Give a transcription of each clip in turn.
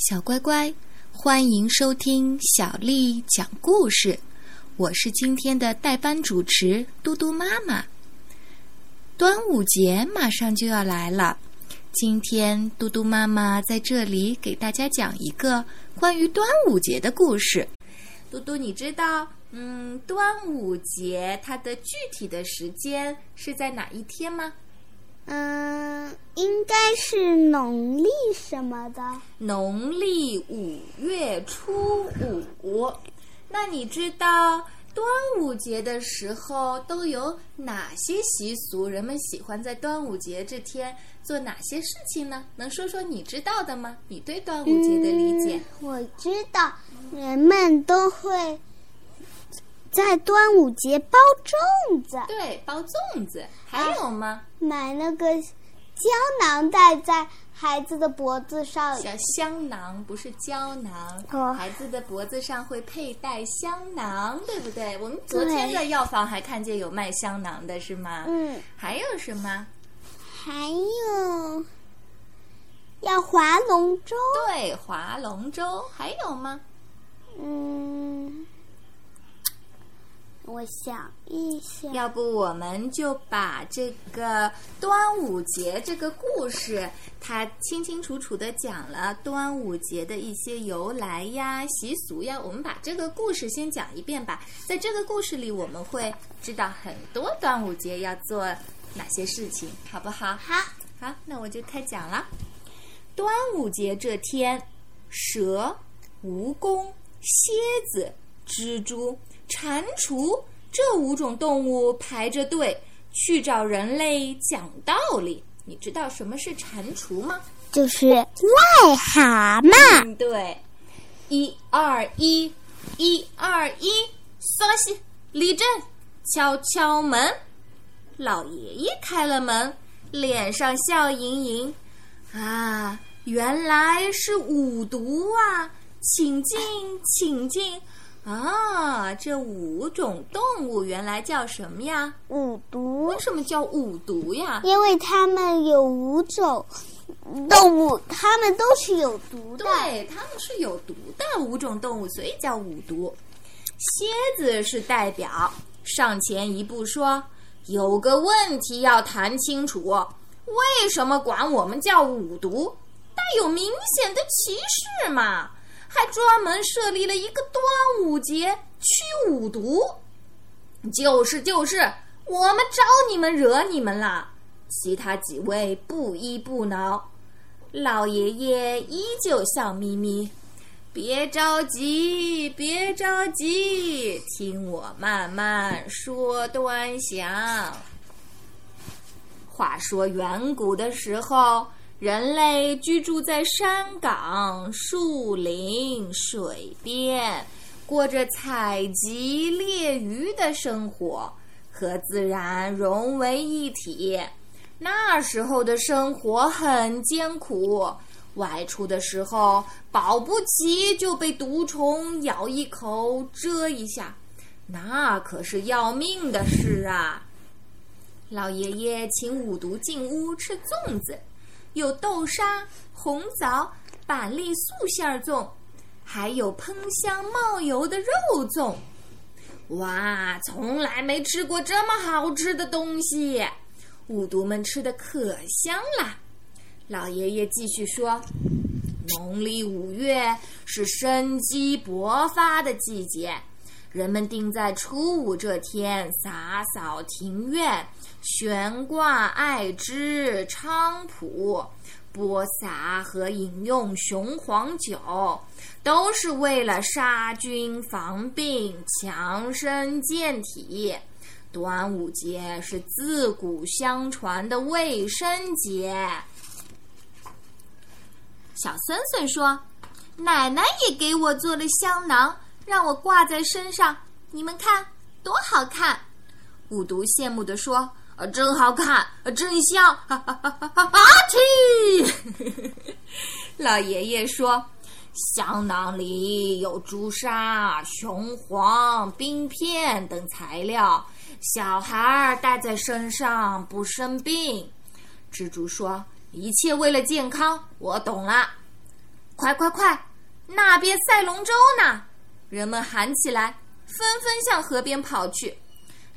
小乖乖，欢迎收听小丽讲故事。我是今天的代班主持嘟嘟妈妈。端午节马上就要来了，今天嘟嘟妈妈在这里给大家讲一个关于端午节的故事。嘟嘟，你知道，嗯，端午节它的具体的时间是在哪一天吗？嗯，应该是农历什么的？农历五月初五。那你知道端午节的时候都有哪些习俗？人们喜欢在端午节这天做哪些事情呢？能说说你知道的吗？你对端午节的理解？我知道，人们都会。在端午节包粽子，对，包粽子，还有吗？买那个胶囊戴在孩子的脖子上，小香囊不是胶囊，孩子的脖子上会佩戴香囊，对不对？我们昨天在药房还看见有卖香囊的，是吗？嗯。还有什么？还有要划龙舟，对，划龙舟，还有吗？嗯。我想一想，要不我们就把这个端午节这个故事，它清清楚楚的讲了端午节的一些由来呀、习俗呀。我们把这个故事先讲一遍吧。在这个故事里，我们会知道很多端午节要做哪些事情，好不好？好，好，那我就开讲了。端午节这天，蛇、蜈蚣、蝎子、蜘蛛。蟾蜍这五种动物排着队去找人类讲道理。你知道什么是蟾蜍吗？就是癞蛤蟆。对，一二一，一二一，稍息，立正，敲敲门。老爷爷开了门，脸上笑盈盈。啊，原来是五毒啊！请进，请进。啊，这五种动物原来叫什么呀？五毒。为什么叫五毒呀？因为它们有五种动物，它们都是有毒的。对，它们是有毒的五种动物，所以叫五毒。蝎子是代表，上前一步说：“有个问题要谈清楚，为什么管我们叫五毒？带有明显的歧视嘛？”还专门设立了一个端午节驱五毒，就是就是，我们招你们惹你们了。其他几位不依不挠，老爷爷依旧笑眯眯。别着急，别着急，听我慢慢说端详。话说远古的时候。人类居住在山岗、树林、水边，过着采集猎鱼的生活，和自然融为一体。那时候的生活很艰苦，外出的时候保不齐就被毒虫咬一口、蛰一下，那可是要命的事啊！老爷爷请五毒进屋吃粽子。有豆沙、红枣、板栗素馅儿粽，还有喷香冒油的肉粽。哇，从来没吃过这么好吃的东西！五毒们吃的可香了。老爷爷继续说：“农历五月是生机勃发的季节，人们定在初五这天洒扫庭院。”悬挂艾枝、菖蒲，播撒和饮用雄黄酒，都是为了杀菌防病、强身健体。端午节是自古相传的卫生节。小孙孙说：“奶奶也给我做了香囊，让我挂在身上，你们看多好看。”五毒羡慕地说。啊，真好看，真香！哈哈哈哈哈！啊嚏！老爷爷说：“香囊里有朱砂、雄黄、冰片等材料，小孩儿戴在身上不生病。”蜘蛛说：“一切为了健康，我懂了。”快快快，那边赛龙舟呢！人们喊起来，纷纷向河边跑去。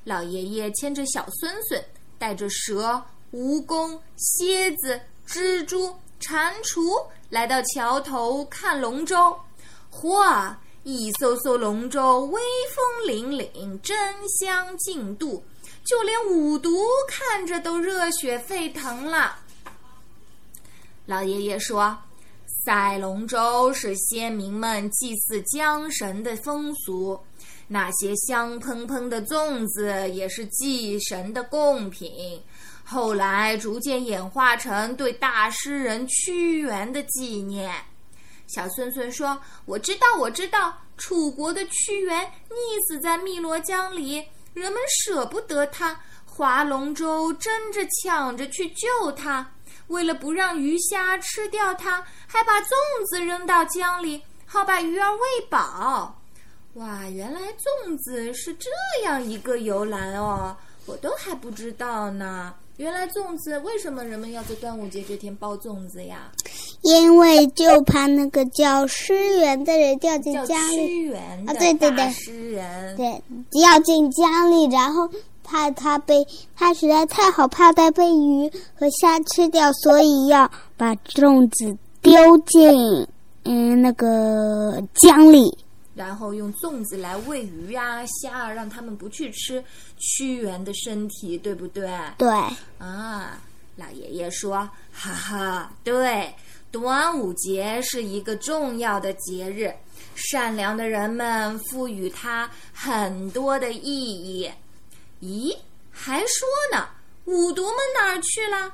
老爷爷牵着小孙孙，带着蛇、蜈蚣、蝎子、蜘蛛、蟾蜍来到桥头看龙舟。嚯！一艘艘龙舟威风凛凛，争相竞渡，就连五毒看着都热血沸腾了。老爷爷说：“赛龙舟是先民们祭祀江神的风俗，那些香喷喷的粽子也是祭神的贡品。后来逐渐演化成对大诗人屈原的纪念。”小孙孙说：“我知道，我知道，楚国的屈原溺死在汨罗江里，人们舍不得他，划龙舟争着抢着去救他。为了不让鱼虾吃掉它，还把粽子扔到江里，好把鱼儿喂饱。哇，原来粽子是这样一个由来哦，我都还不知道呢。原来粽子为什么人们要在端午节这天包粽子呀？”因为就怕那个叫诗人的人掉进江里啊，对对对，诗人对掉进江里，然后怕它被它实在太好，怕它被鱼和虾吃掉，所以要把粽子丢进嗯那个江里，然后用粽子来喂鱼啊虾啊，让他们不去吃屈原的身体，对不对？对啊，老爷爷说，哈哈，对。端午节是一个重要的节日，善良的人们赋予它很多的意义。咦，还说呢，五毒们哪儿去了？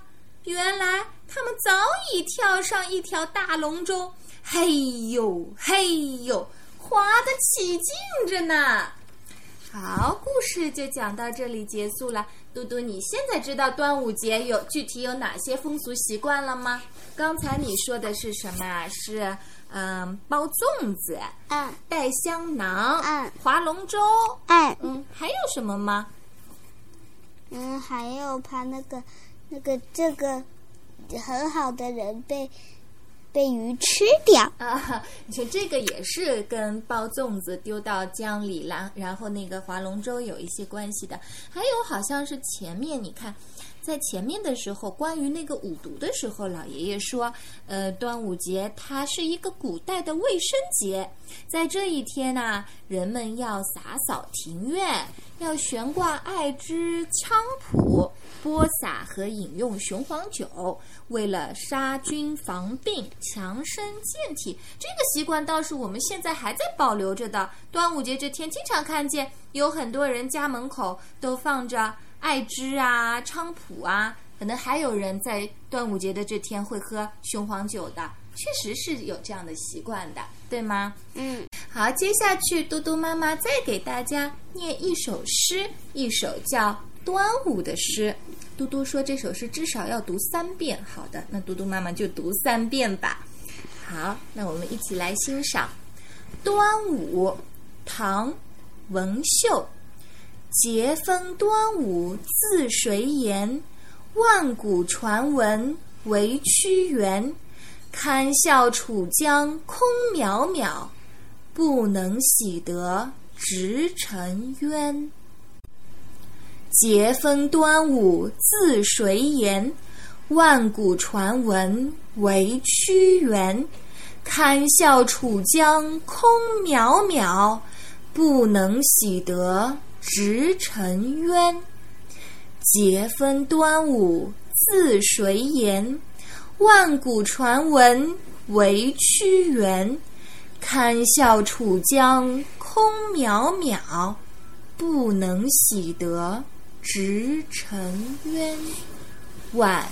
原来他们早已跳上一条大龙舟，嘿呦嘿呦，划得起劲着呢。好，故事就讲到这里结束了。嘟嘟，你现在知道端午节有具体有哪些风俗习惯了吗？刚才你说的是什么？是嗯，包粽子，嗯，带香囊，嗯，划龙舟，嗯嗯，还有什么吗？嗯，还有怕那个那个这个很好的人被。被鱼吃掉啊！你说这个也是跟包粽子丢到江里了，然后那个划龙舟有一些关系的。还有好像是前面你看，在前面的时候，关于那个五毒的时候，老爷爷说，呃，端午节它是一个古代的卫生节，在这一天呢，人们要洒扫庭院，要悬挂艾枝菖蒲。播撒和饮用雄黄酒，为了杀菌防病、强身健体，这个习惯倒是我们现在还在保留着的。端午节这天，经常看见有很多人家门口都放着艾枝啊、菖蒲啊，可能还有人在端午节的这天会喝雄黄酒的，确实是有这样的习惯的，对吗？嗯，好，接下去嘟嘟妈妈再给大家念一首诗，一首叫。端午的诗，嘟嘟说这首诗至少要读三遍。好的，那嘟嘟妈妈就读三遍吧。好，那我们一起来欣赏《端午》，唐·文秀。节分端午自谁言？万古传闻为屈原。堪笑楚江空渺渺，不能洗得直臣冤。节分端午自谁言？万古传闻为屈原。堪笑楚江空渺渺，不能洗得直沉冤。节分端午自谁言？万古传闻为屈原。堪笑楚江空渺渺，不能洗得。直沉冤，晚